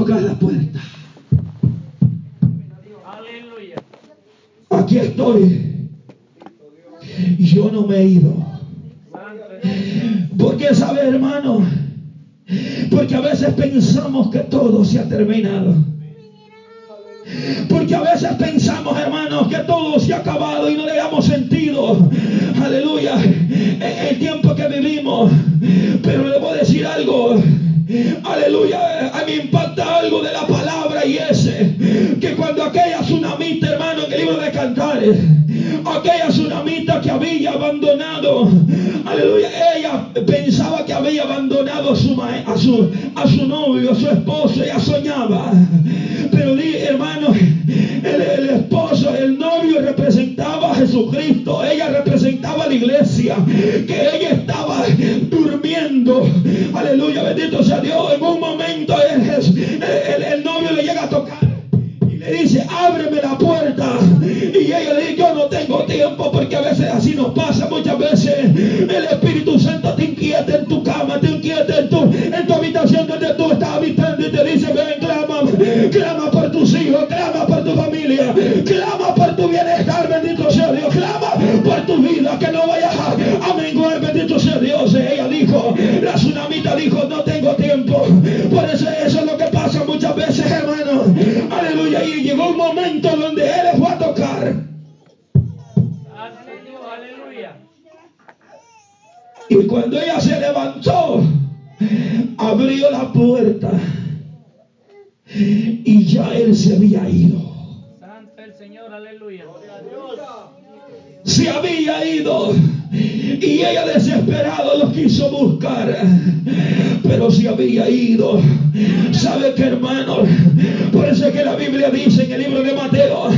tocar la puerta. Aquí estoy. Yo no me he ido. Santo. ¿Por qué sabe, hermano? Porque a veces pensamos que todo se ha terminado. Porque a veces pensamos, hermanos, que todo se ha acabado y no le damos sentido. Aleluya. En el tiempo que vivimos. Pero le voy a decir algo. Aleluya. A mí me impacta algo de la palabra y ese. Que cuando aquella tsunamita, hermano, en el libro de. Aquella tsunamita que había abandonado. Aleluya. Ella pensaba que había abandonado a su, a su, a su novio, a su esposo. Ella soñaba. Pero hermano, el, el esposo, el novio representaba a Jesucristo. Ella representaba la iglesia. Que ella estaba durmiendo. Aleluya, bendito sea Dios. En un momento había ido sabe que hermano por eso es que la Biblia dice en el libro de Mateo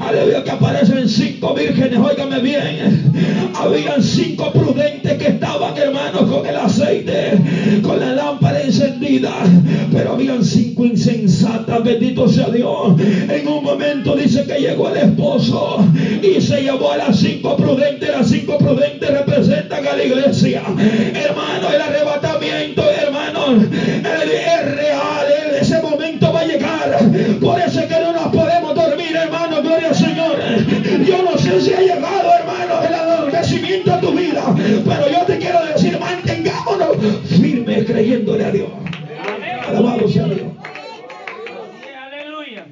aleluya que aparecen cinco vírgenes óigame bien. Habían cinco prudentes que estaban hermanos con el aceite con la lámpara encendida. Pero habían cinco insensatas bendito sea Dios. En un momento dice que llegó el esposo y se llevó a las cinco prudentes. Las cinco prudentes representan a la iglesia. Hermano, el arrebatamiento, Sé si ha llegado, hermano, el adormecimiento a tu vida. Pero yo te quiero decir, mantengámonos firmes creyéndole a Dios. Alabado sea Dios. Aleluya.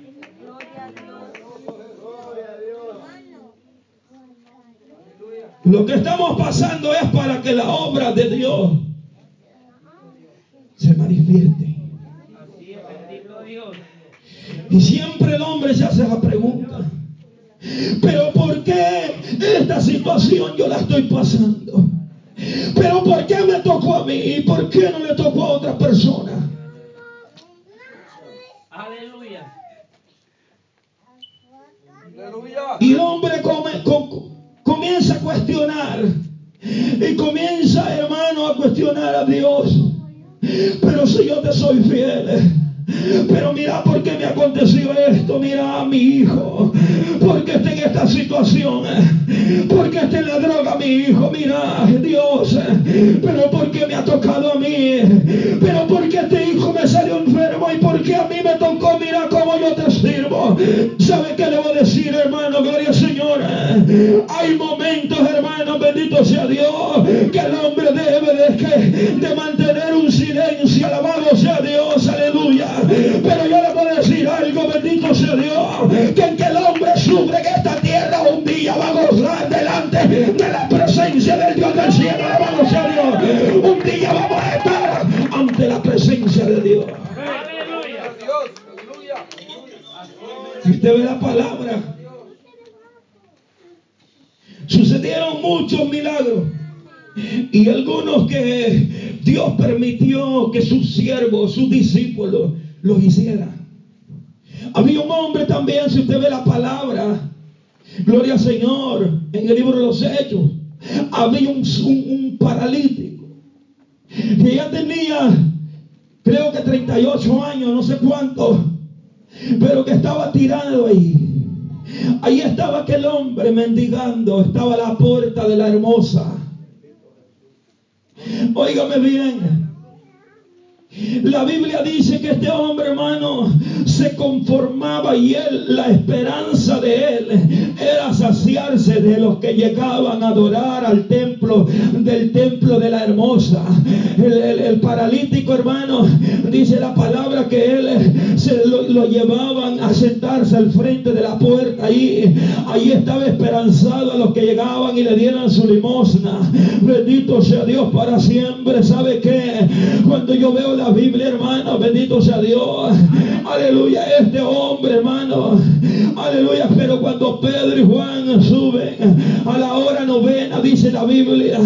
Lo que estamos pasando es para que la obra de Dios se manifieste. Así es. Bendito Dios. Y siempre el hombre se hace la pregunta, pero yo la estoy pasando? Pero ¿por qué me tocó a mí y por qué no le tocó a otra persona? Aleluya. Y el hombre come- com- comienza a cuestionar. Y comienza, hermano, a cuestionar a Dios. Pero si yo te soy fiel. Pero mira por qué me aconteció esto. Mira a mi hijo. Porque está en esta situación. Porque está en la droga mi hijo. Mira, Dios. Pero porque me ha tocado a mí. Pero porque este hijo me salió enfermo. Y porque a mí me tocó. Mira cómo yo te sirvo. ¿Sabe qué le voy a decir, hermano? Gloria al Señor. Hay momentos, hermano, bendito sea Dios, que el hombre debe de, que- de mantener un silencio. Alabado sea Dios, aleluya. Pero yo le puedo decir algo, bendito sea Dios, que usted ve la palabra, sucedieron muchos milagros. Y algunos que Dios permitió que sus siervos, sus discípulos, los hicieran. Había un hombre también, si usted ve la palabra, gloria al Señor, en el libro de los Hechos, había un, un- paralítico que ya tenía, creo que 38 años, no sé cuánto, pero que estaba tirado ahí. Ahí estaba aquel hombre mendigando, estaba a la puerta de la hermosa. Óigame bien. La Biblia dice que este hombre, hermano, se conformaba y él, la esperanza de él era saciarse de los que llegaban a adorar al templo, del templo de la hermosa. El, paralítico, hermano, dice la palabra que él se lo, llevaban a sentarse al frente de la puerta. Ahí, ahí estaba esperanzado a los que llegaban y le dieran su limosna. Bendito sea Dios para siempre. ¿Sabe qué? Cuando yo veo la Biblia, hermano. Bendito sea Dios. Este hombre, hermano. Aleluya. Pero cuando Pedro y Juan suben a la hora novena, dice la Biblia.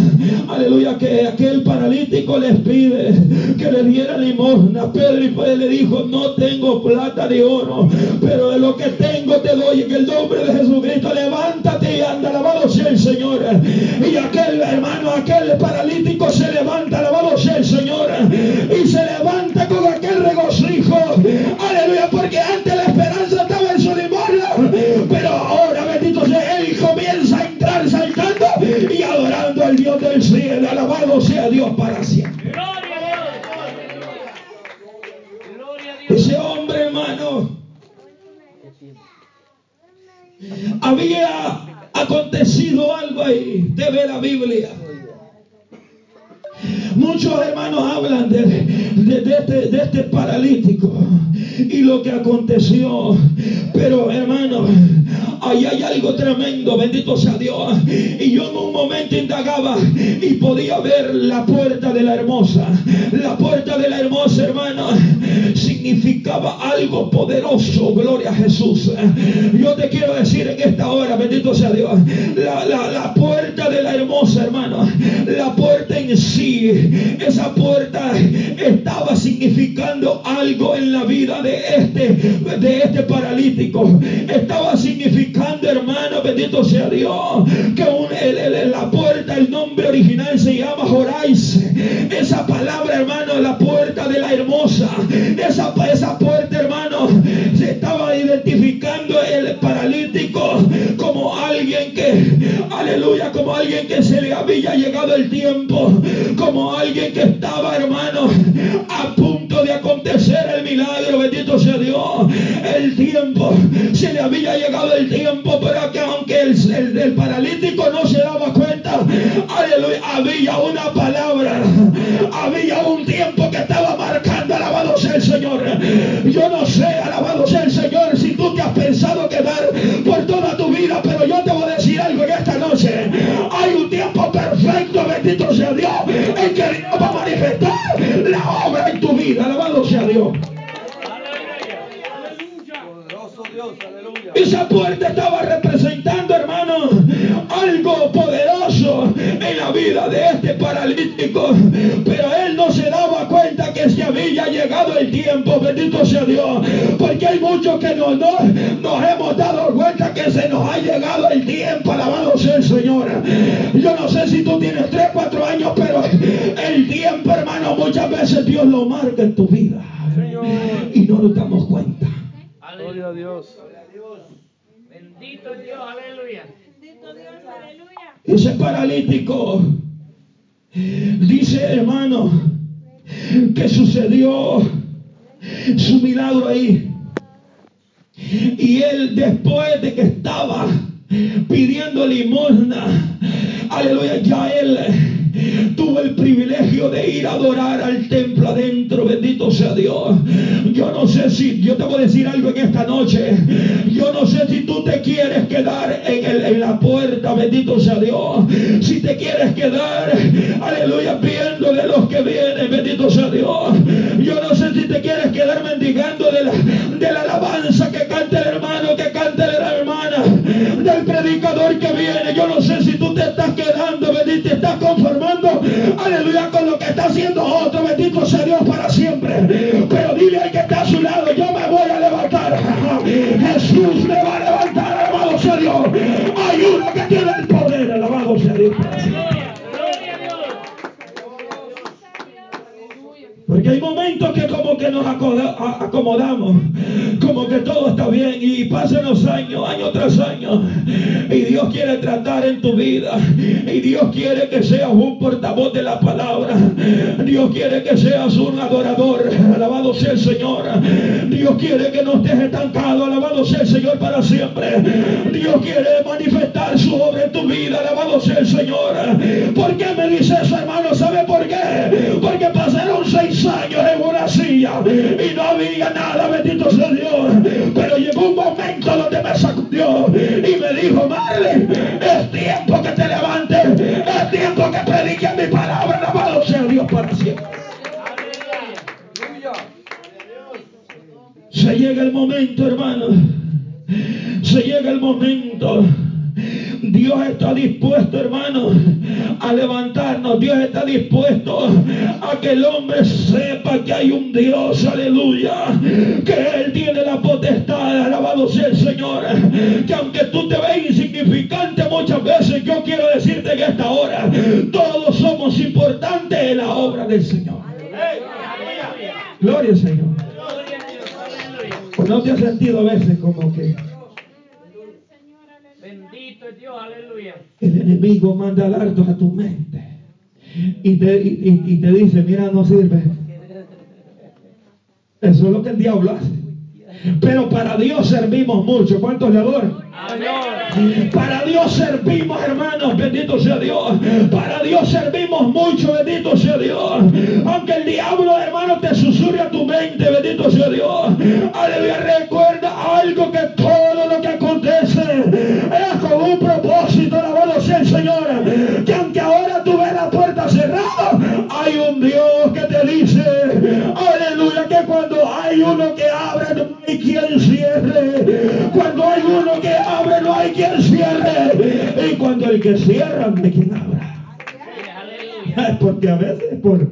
Aleluya. Que aquel paralítico les pide que le diera limosna. Pedro y Pedro le dijo, no tengo plata ni oro. Pero de lo que tengo te doy. En el nombre de Jesucristo, levántate y anda. Alabado sea el Señor. Y aquel hermano, aquel paralítico se y podía ver la puerta de la hermosa. La puerta de la hermosa, hermano, significaba algo poderoso. Gloria a Jesús. Yo te quiero decir en esta hora, bendito sea Dios, la, la puerta de la hermosa, hermano, la puerta en sí esa puerta estaba significando algo en la vida de este, de este paralítico. Estaba significando, hermano, bendito sea Dios, que la puerta, el nombre original se llama Jorais. Esa palabra, hermano, la puerta de la hermosa. Esa, esa puerta, hermano, se estaba identificando el paralítico como alguien que, aleluya, como alguien que se le había llegado el tiempo, como alguien que estaba, hermano, a punto de acontecer el milagro, bendito sea Dios, el tiempo, se le había llegado el tiempo, Dios. Esa puerta estaba representando, hermano, algo poderoso en la vida de este paralítico. Pero él no se daba cuenta que se había llegado el tiempo, bendito sea Dios. Porque hay muchos que no, no, nos hemos dado cuenta que se nos ha llegado el tiempo, alabado sea el Señor. Yo no sé si tú tienes 3, 4 años, pero el tiempo, hermano, muchas veces Dios lo marca en Dios. Bendito Dios, aleluya. Bendito Dios, aleluya. Ese paralítico dice, hermano, que sucedió su milagro ahí. Y él después de que estaba pidiendo limosna, aleluya, ya él privilegio de ir a adorar al templo adentro, bendito sea Dios. Yo no sé si, yo te voy a decir algo en esta noche, yo no sé si tú te quieres quedar en, el, en la puerta, bendito sea Dios, si te quieres quedar, aleluya, viendo de los que vienen, bendito sea Dios. Aleluya, con lo que está haciendo otro, bendito sea Dios para siempre. Pero dile al que está a su lado, yo me voy a levantar. Jesús me va a levantar, alabado sea Dios. Hay uno que tiene el poder, alabado sea Dios. Porque hay momentos que como que nos acomodamos, como que todo está bien. y pasan los años, año tras año. Y Dios quiere tratar en tu vida. Y Dios quiere que seas un portavoz de la palabra. Dios quiere que seas un adorador. Alabado sea el Señor. Dios quiere que no estés estancado. Alabado sea el Señor para siempre. Dios quiere manifestar su obra en tu vida. Alabado sea el Señor. ¿Por qué me dice eso, hermano? ¿Sabe por qué? Porque pasaron seis años en una silla y no había nada, bendito sea y me dijo, Marley, es tiempo que te levantes, es tiempo que prediques mi palabra, alabado sea Dios para siempre. Se llega el momento, hermano. Se llega el momento. Dios está dispuesto, hermano, a levantarnos. Dios está dispuesto a que el hombre sepa que hay un Dios, aleluya, que Él tiene la potestad, alabado sea el Señor, que aunque tú te ves insignificante muchas veces, yo quiero decirte que esta hora todos somos importantes en la obra del Señor. Gloria al Señor. ¿No te has sentido a veces como que Dios, aleluya. el enemigo manda dardos a tu mente y te, y- y- y te dice, mira, no sirve? Eso es lo que el diablo hace. Pero para Dios servimos mucho. ¿Cuántos le adoran? Amén. Para Dios servimos, hermanos, bendito sea Dios. Para Dios servimos mucho, bendito sea Dios. Aunque el diablo, hermano, te susurre a tu mente, bendito sea Dios. Aleluya, recuerda algo que todo cuando el que cierra, quien abra. Aleluya. Porque a veces por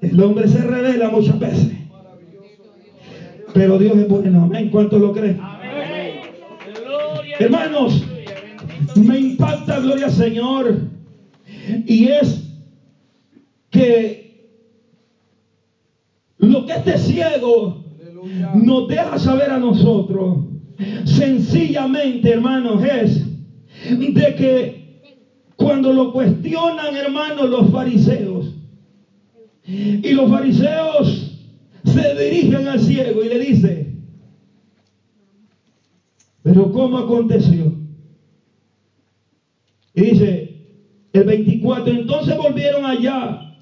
el hombre se revela muchas veces. Pero Dios es bueno, amén. ¿Cuántos lo creen? Hermanos, me impacta, gloria al Señor. Y es que lo que este ciego nos deja saber a nosotros, sencillamente, hermanos, es de que cuando lo cuestionan, hermanos, los fariseos, y los fariseos se dirigen al ciego y le dicen, pero ¿cómo aconteció? Y dice, el 24, entonces volvieron allá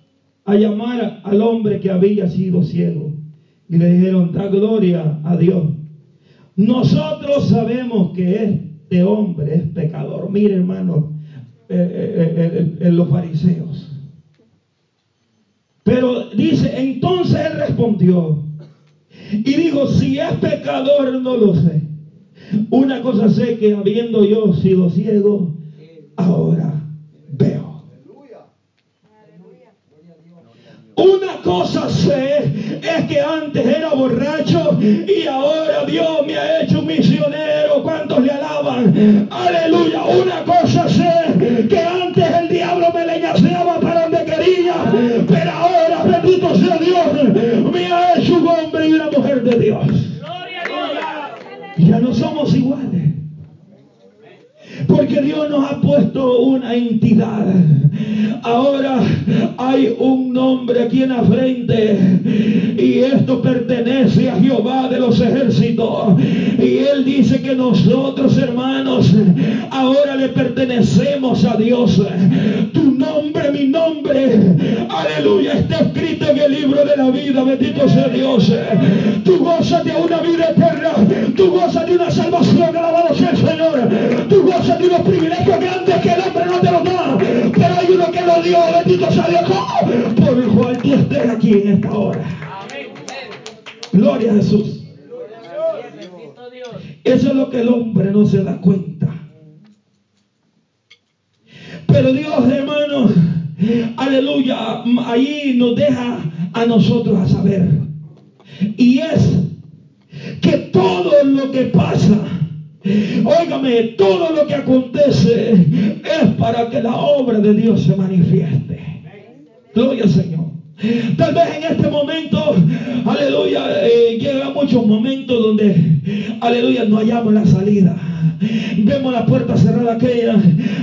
a llamar al hombre que había sido ciego. Y le dijeron, da gloria a Dios. Nosotros sabemos que este hombre es pecador. Mire, hermano, eh, eh, eh, los fariseos. Pero dice, entonces él respondió y dijo, si es pecador no lo sé. Una cosa sé que habiendo yo sido ciego, ahora veo. Una cosa sé es que antes era borracho y ahora Dios me ha hecho misionero. Aleluya. Una cosa sé que antes el diablo me leñaseaba para donde quería, pero ahora, bendito sea Dios, me ha hecho un hombre y una mujer de Dios. Gloria a Dios. Ya no somos iguales. Porque Dios nos ha puesto una entidad. Ahora hay un nombre aquí en la frente. Y esto pertenece a Jehová de los ejércitos. Y Él dice que nosotros, hermanos, ahora le pertenecemos a Dios. Tu nombre, mi nombre, aleluya, está escrito en el libro de la vida. Bendito sea Dios. Tú gozas de una vida. De unos privilegios grandes que el hombre no te los da. Pero hay uno que lo dio. Bendito sea Dios. Por el cual tú estés aquí en esta hora. Gloria a Jesús. Eso es lo que el hombre no se da cuenta. Pero Dios, hermano, aleluya, ahí nos deja a nosotros a saber. Y es que todo lo que pasa, óigame, todo lo que acontece es para que la obra de Dios se manifieste. Gloria al Señor. Tal vez en este momento, aleluya, eh, llegamos muchos momentos donde, aleluya, no hallamos la salida. Vemos la puerta cerrada aquella,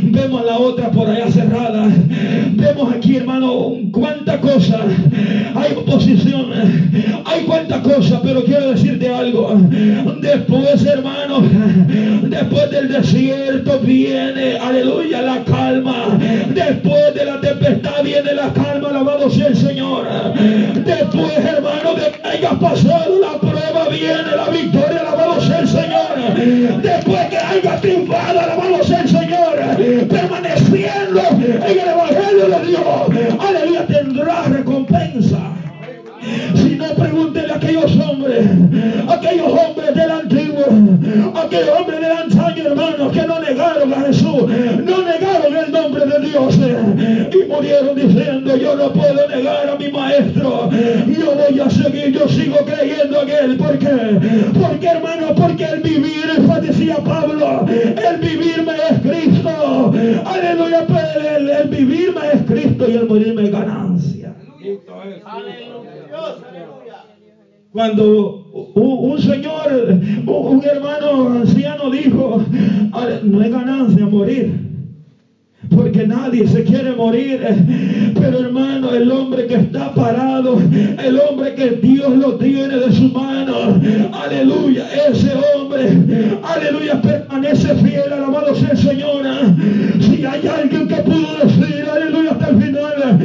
vemos la otra por allá cerrada. Vemos aquí, hermano, cuánta cosa. Hay oposición, hay cuánta cosa, pero quiero decirte algo. Después, hermano, después del desierto viene, aleluya, la calma. Después de la tempestad viene la calma, alabado sea el Señor. Murieron diciendo, yo no puedo negar a mi maestro, yo voy a seguir, yo sigo creyendo en él. ¿Por qué? Porque, hermano, porque el vivir, eso decía Pablo, el vivir me es Cristo. Aleluya, el, el vivir me es Cristo y el morir me es ganancia. Cuando un, señor, un, un hermano anciano dijo, "Ale- no es ganancia morir. Porque nadie se quiere morir. Pero hermano, el hombre que está parado, el hombre que Dios lo tiene de su mano, aleluya, ese hombre, aleluya, permanece fiel, alabado sea el Señor. Si hay alguien que pudo decir, aleluya, hasta el final,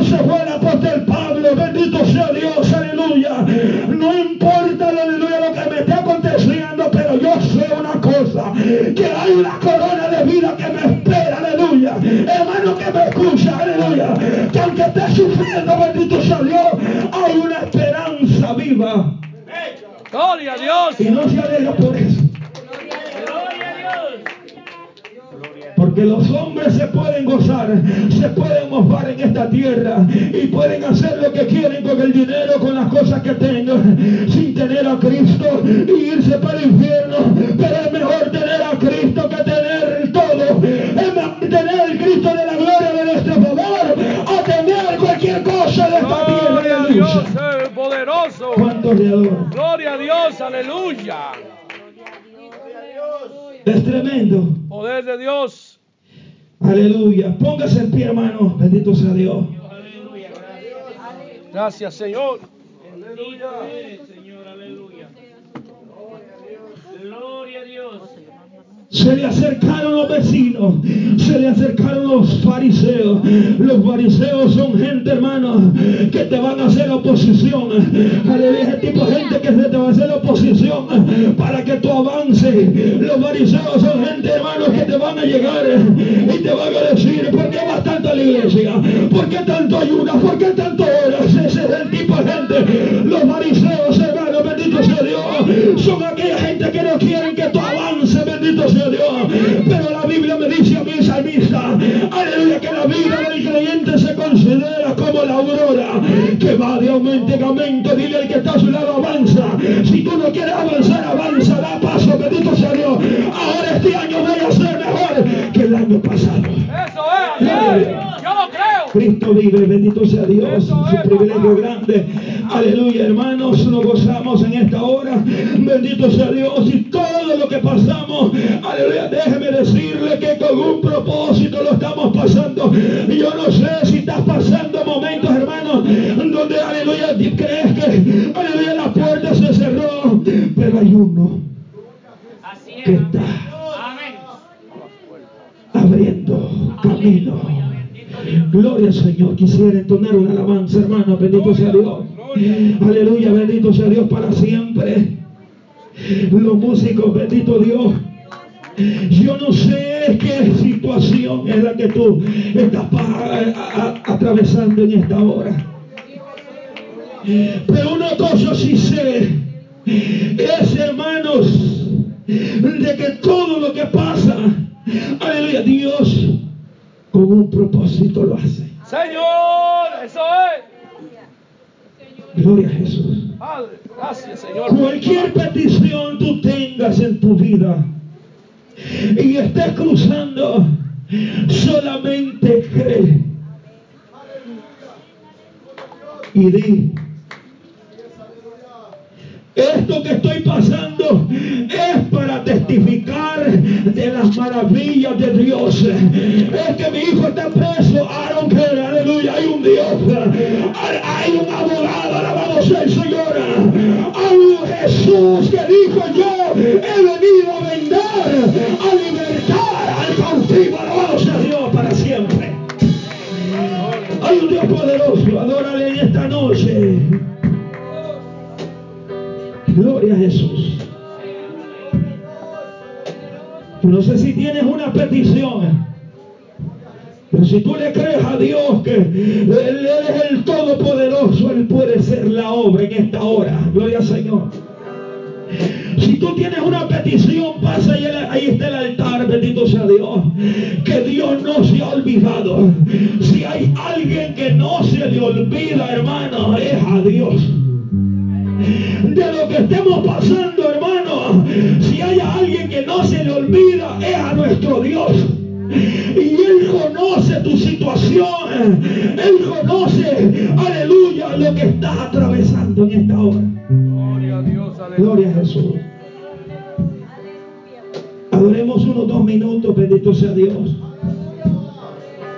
ese fue el apóstol Pablo, bendito sea Dios, aleluya. No importa, aleluya, lo que me esté aconteciendo, pero yo sé una cosa, que hay una corona Que aunque esté sufriendo, bendito sea Dios, hay una esperanza viva. Gloria a Dios. Y no se alegra por eso. Gloria a Dios. Porque los hombres se pueden gozar, se pueden mofar en esta tierra y pueden hacer lo que quieren con el dinero, con las cosas que tengan, sin tener a Cristo y irse para el infierno. Dios, el poderoso. ¿Cuántos le adoran? Gloria a Dios, aleluya. Es tremendo. Poder de Dios. Aleluya. Póngase en pie, hermano. Bendito sea Dios. Aleluya. Gracias. Señor. Aleluya. Gloria a Dios. Se le acercaron los vecinos, se le acercaron los fariseos. Los fariseos son gente, hermano, que te van a hacer oposición. Aleluya, ese tipo de gente que se te va a hacer oposición para que tú avances. Los fariseos son gente, hermanos, que te van a llegar y te van a decir, ¿por qué vas tanto a la iglesia? ¿Por qué tanto ayunas? ¿Por qué tanto horas? Ese es el tipo de gente. Los fariseos, hermanos, bendito sea Dios, son aquella gente que no quieren que tú avances, la vida del creyente se considera como la aurora, que va de aumento en aumento. Dile al que está a su lado, avanza. Si tú no quieres avanzar, avanza, da paso, bendito sea Dios. Ahora este año voy a ser mejor que el año pasado. Eso es, es. Yo lo creo. Cristo vive, bendito sea Dios, Eso su es, privilegio papá. grande. Aleluya, hermanos, nos gozamos en esta hora. Bendito sea Dios y todo lo que pasamos. Aleluya, déjeme con un propósito lo estamos pasando. Yo no sé si estás pasando momentos, hermanos, donde, aleluya, crees que, aleluya, la puerta se cerró. Pero hay uno que es. está abriendo camino. Gloria al Señor. Quisiera entonar una alabanza, hermano. Bendito sea Dios. Aleluya, bendito sea Dios para siempre. Los músicos, bendito Dios. Yo no sé qué situación es la que tú estás atravesando en esta hora. Pero una cosa sí sé, es hermanos, de que todo lo que pasa, aleluya, Dios con un propósito lo hace. Señor, eso es. Gloria a Jesús. Padre, gracias, Señor. Cualquier petición tú tengas en tu vida y estés cruzando, solamente cree. Y di, Esto que estoy pasando es para testificar de las maravillas de Dios. Es que mi hijo está preso. Care. Aleluya. Hay un Dios. Hay un abogado. Alabado sea el Señor. Hay Jesús que dijo yo he venido Pero si tú le crees a Dios que Él es el Todopoderoso, Él puede ser la obra en esta hora. Gloria al Señor. Si tú tienes una petición, pasa y ahí está el altar, bendito sea Dios. Que Dios no se ha olvidado. Si hay alguien que no se le olvida, hermano, es a Dios de lo que estemos pasando, le olvida, es a nuestro Dios. Y Él conoce tu situación. Él conoce, aleluya, lo que estás atravesando en esta hora. Gloria a Dios, Gloria a Jesús. Adoremos unos dos minutos, bendito sea Dios.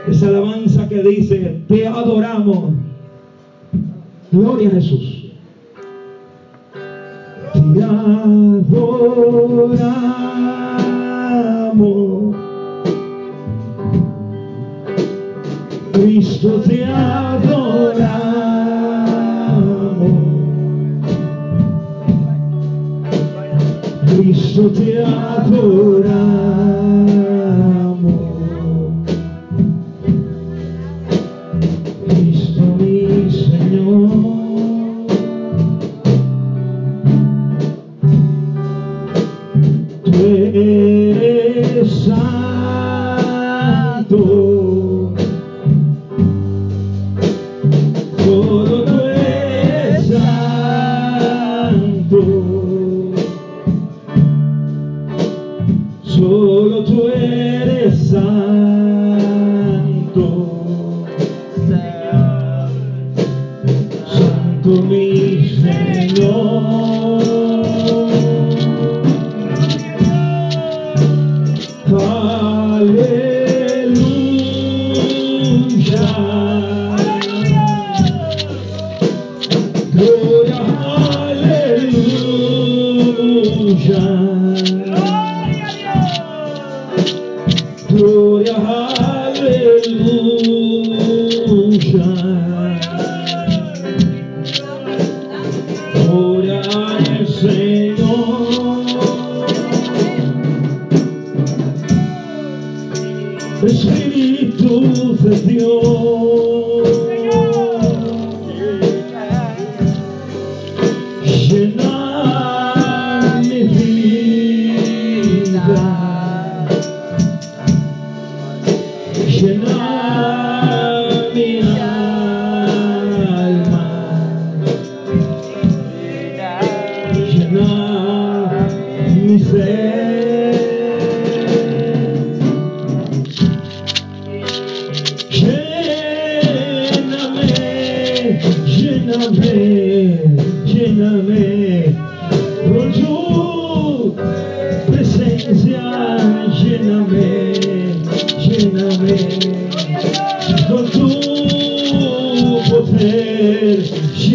Esa alabanza que dice, te adoramos. Gloria a Jesús. Te adoramos. Cristo te adoramos. Cristo te adoramos.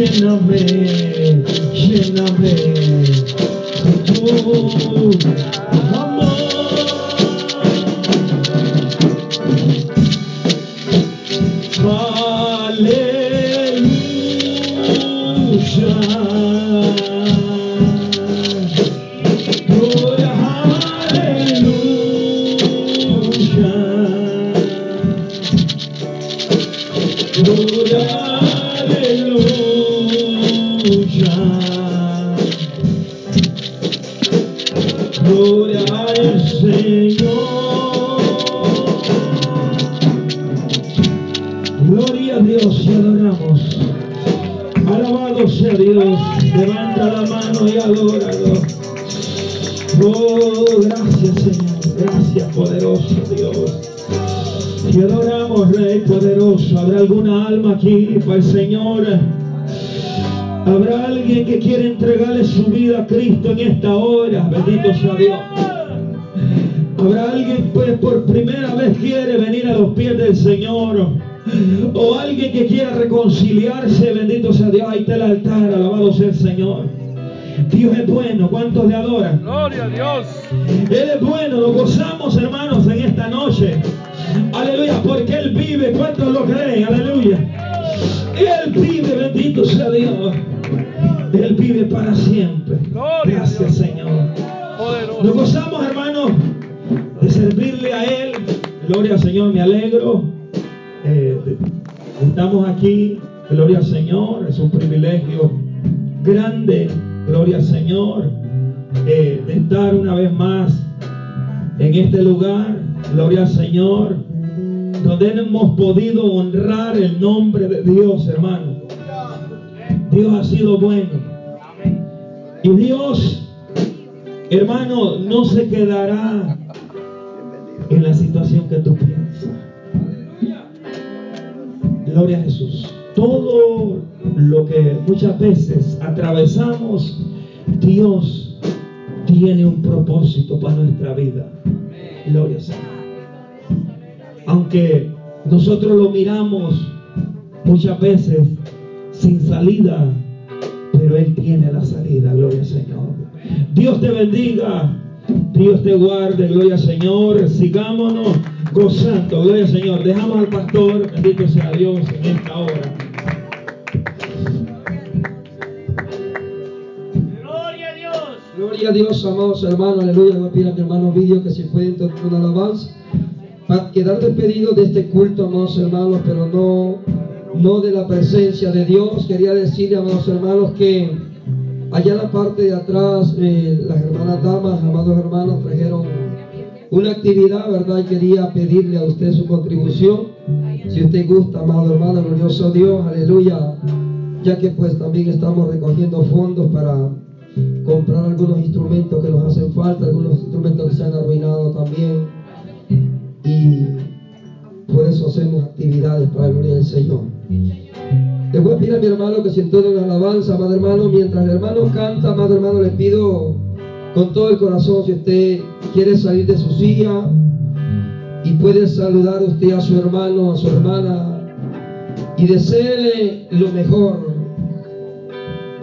Llename, lléname. Alguna alma aquí para el Señor? Habrá alguien que quiere entregarle su vida a Cristo en esta hora. Bendito sea Dios. Habrá alguien pues por primera vez quiere venir a los pies del Señor. O alguien que quiera reconciliarse. Bendito sea Dios. Ahí está el altar. Alabado sea el Señor. Dios es bueno. ¿Cuántos le adoran? Gloria a Dios. Él es bueno, lo gozamos hermanos en esta noche. Aleluya, porque Él vive. ¿Cuántos lo creen? Aleluya. Él vive, bendito sea Dios. Él vive para siempre. Gracias. Señor. Nos gozamos hermanos de servirle a Él. Gloria al Señor, me alegro. Eh, estamos aquí. Gloria al Señor. Es un privilegio grande. Gloria al Señor. eh, de estar una vez más en este lugar. Gloria al Señor. Donde hemos podido honrar el nombre de Dios, hermano. Dios ha sido bueno. Y Dios, hermano, no se quedará en la situación que tú piensas. Gloria a Jesús. Todo lo que muchas veces atravesamos, Dios tiene un propósito para nuestra vida. Gloria. Aunque nosotros lo miramos muchas veces sin salida, pero Él tiene la salida, gloria al Señor. Dios te bendiga, Dios te guarde, gloria al Señor. Sigámonos gozando, gloria al Señor. Dejamos al pastor, bendito sea Dios en esta hora. Gloria a Dios, amados hermanos, aleluya. Le voy a mi hermano Vídeo que si pueden tocar una alabanza. Para quedar despedido de este culto, amados hermanos, pero no, no de la presencia de Dios. Quería decirle, amados hermanos, que allá en la parte de atrás, eh, las hermanas damas, amados hermanos, trajeron una actividad, ¿verdad? Y quería pedirle a usted su contribución. Si usted gusta, amado hermano, glorioso Dios, aleluya. Ya que pues también estamos recogiendo fondos para comprar algunos instrumentos que nos hacen falta, algunos instrumentos que se han arruinado también. Y por eso hacemos actividades para la gloria del Señor. Le voy a pedir a mi hermano que se entone una alabanza, amado hermano. Mientras el hermano canta, amado hermano, le pido con todo el corazón, si usted quiere salir de su silla y puede saludar usted a su hermano, a su hermana y deseele lo mejor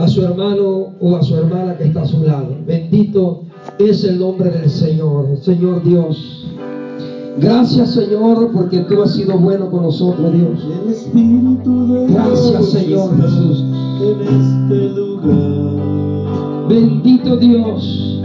a su hermano o a su hermana que está a su lado. Bendito es el nombre del Señor, Señor Dios. Gracias Señor porque tú has sido bueno con nosotros, Dios. Gracias, Señor Jesús. Este lugar. Bendito Dios.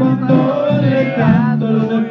cuando le canto lo